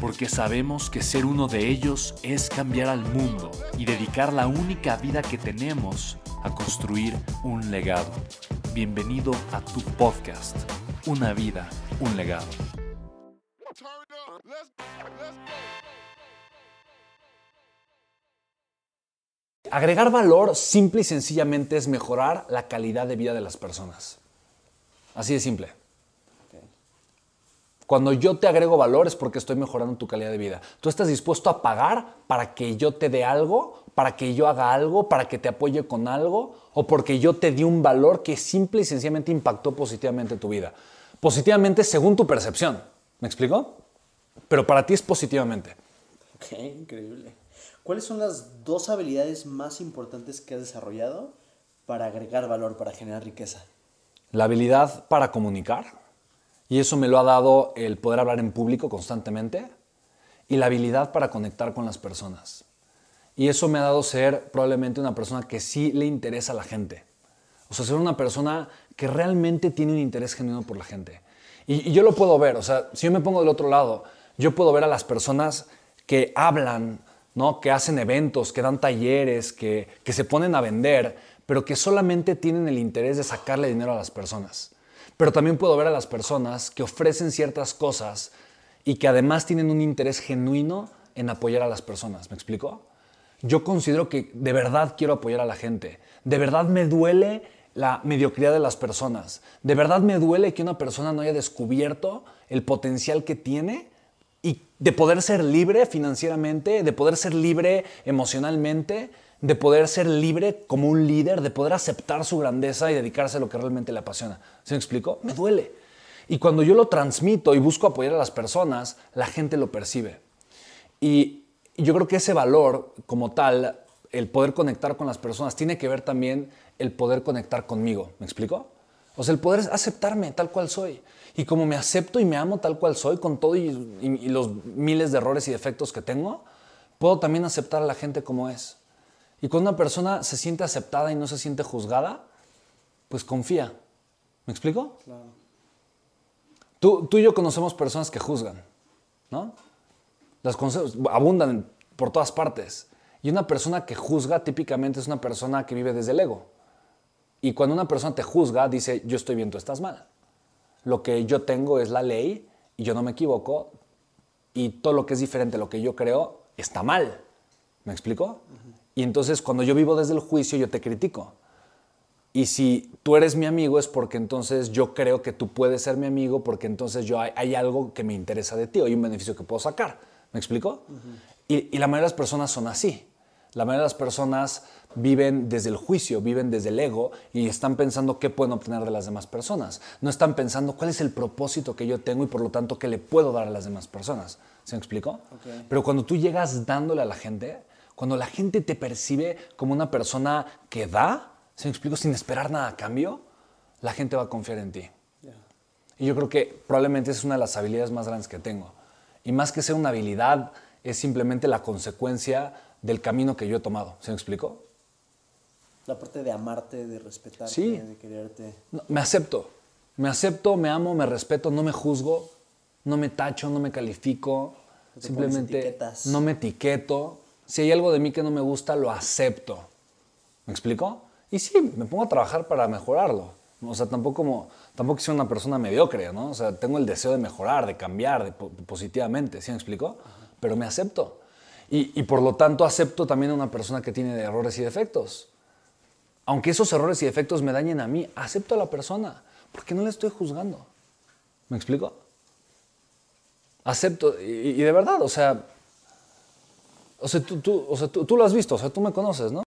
porque sabemos que ser uno de ellos es cambiar al mundo y dedicar la única vida que tenemos a construir un legado. Bienvenido a tu podcast, Una vida, un legado. Agregar valor simple y sencillamente es mejorar la calidad de vida de las personas. Así de simple. Cuando yo te agrego valor es porque estoy mejorando tu calidad de vida. Tú estás dispuesto a pagar para que yo te dé algo, para que yo haga algo, para que te apoye con algo, o porque yo te di un valor que simple y sencillamente impactó positivamente tu vida. Positivamente según tu percepción. ¿Me explico? Pero para ti es positivamente. Ok, increíble. ¿Cuáles son las dos habilidades más importantes que has desarrollado para agregar valor, para generar riqueza? La habilidad para comunicar y eso me lo ha dado el poder hablar en público constantemente y la habilidad para conectar con las personas. Y eso me ha dado ser probablemente una persona que sí le interesa a la gente. O sea, ser una persona que realmente tiene un interés genuino por la gente. Y, yo lo puedo ver, o sea, si yo me pongo del otro lado, yo puedo ver a las personas que hablan, ¿no? que hacen eventos, que dan talleres, que, que se ponen a vender, pero que solamente tienen el interés de sacarle dinero a las personas. Pero también puedo ver a las personas que ofrecen ciertas cosas y que además tienen un interés genuino en apoyar a las personas. ¿Me explico? Yo considero que de verdad quiero apoyar a la gente. De verdad me duele la mediocridad de las personas. De verdad me duele que una persona no haya descubierto el potencial que tiene y de poder ser libre financieramente, de poder ser libre emocionalmente, de poder ser libre como un líder, de poder aceptar su grandeza y dedicarse a lo que realmente le apasiona. ¿Se me explicó? Me duele. Y cuando yo lo transmito y busco apoyar a las personas, la gente lo percibe. Y yo creo que ese valor como tal, el poder conectar con las personas, tiene que ver también el poder conectar conmigo. ¿Me explico? O sea, el poder aceptarme tal cual soy. Y como me acepto y me amo tal cual soy, con todo y los miles de errores y defectos que tengo, puedo también aceptar a la gente como es. Y cuando una persona se siente aceptada y no se siente juzgada, pues confía. ¿Me explico? Claro. Tú, tú y yo conocemos personas que juzgan, ¿no? Las abundan por todas partes. Y una persona que juzga típicamente es una persona que vive desde el ego. Y cuando una persona te juzga, dice, yo estoy bien, tú estás mal. Lo que yo tengo es la ley y yo no me equivoco y todo lo que es diferente a lo que yo creo está mal. ¿Me explico? Y entonces cuando yo vivo desde el juicio, yo te critico. Y si tú eres mi amigo es porque entonces yo creo que tú puedes ser mi amigo porque entonces yo hay, algo que me interesa de ti o hay un beneficio que puedo sacar. ¿Me explico? y, y la mayoría de las personas son así. La mayoría de las personas viven desde el juicio, viven desde el ego y están pensando qué pueden obtener de las demás personas. No están pensando cuál es el propósito que yo tengo y por lo tanto qué le puedo dar a las demás personas. ¿Se me explicó? Pero cuando tú llegas dándole a la gente, cuando la gente te percibe como una persona que da, ¿se me explico? Sin esperar nada a cambio, la gente va a confiar en ti. Y yo creo que probablemente es una de las habilidades más grandes que tengo. Y más que ser una habilidad, es simplemente la consecuencia del camino que yo he tomado. ¿Se me explicó? La parte de amarte, de respetarte, de quererte. me acepto. Me acepto, me amo, me respeto, no me juzgo, no me tacho, no me califico. simplemente no me etiqueto si hay algo de mí que no me gusta, lo acepto. ¿Me explico? Y sí, me pongo a trabajar para mejorarlo. O sea, tampoco, como, tampoco soy una persona mediocre, ¿no? O sea, tengo el deseo de mejorar, de cambiar positivamente, ¿sí me explico? Pero me acepto. Y, y, por lo tanto acepto también a una persona que tiene errores y defectos. Aunque esos errores y defectos me dañen a mí, acepto a la persona, porque no la estoy juzgando. ¿Me explico? Acepto, y de verdad, o sea, o sea, tú, tú, o sea, tú, tú lo has visto, o sea, tú me conoces, ¿no?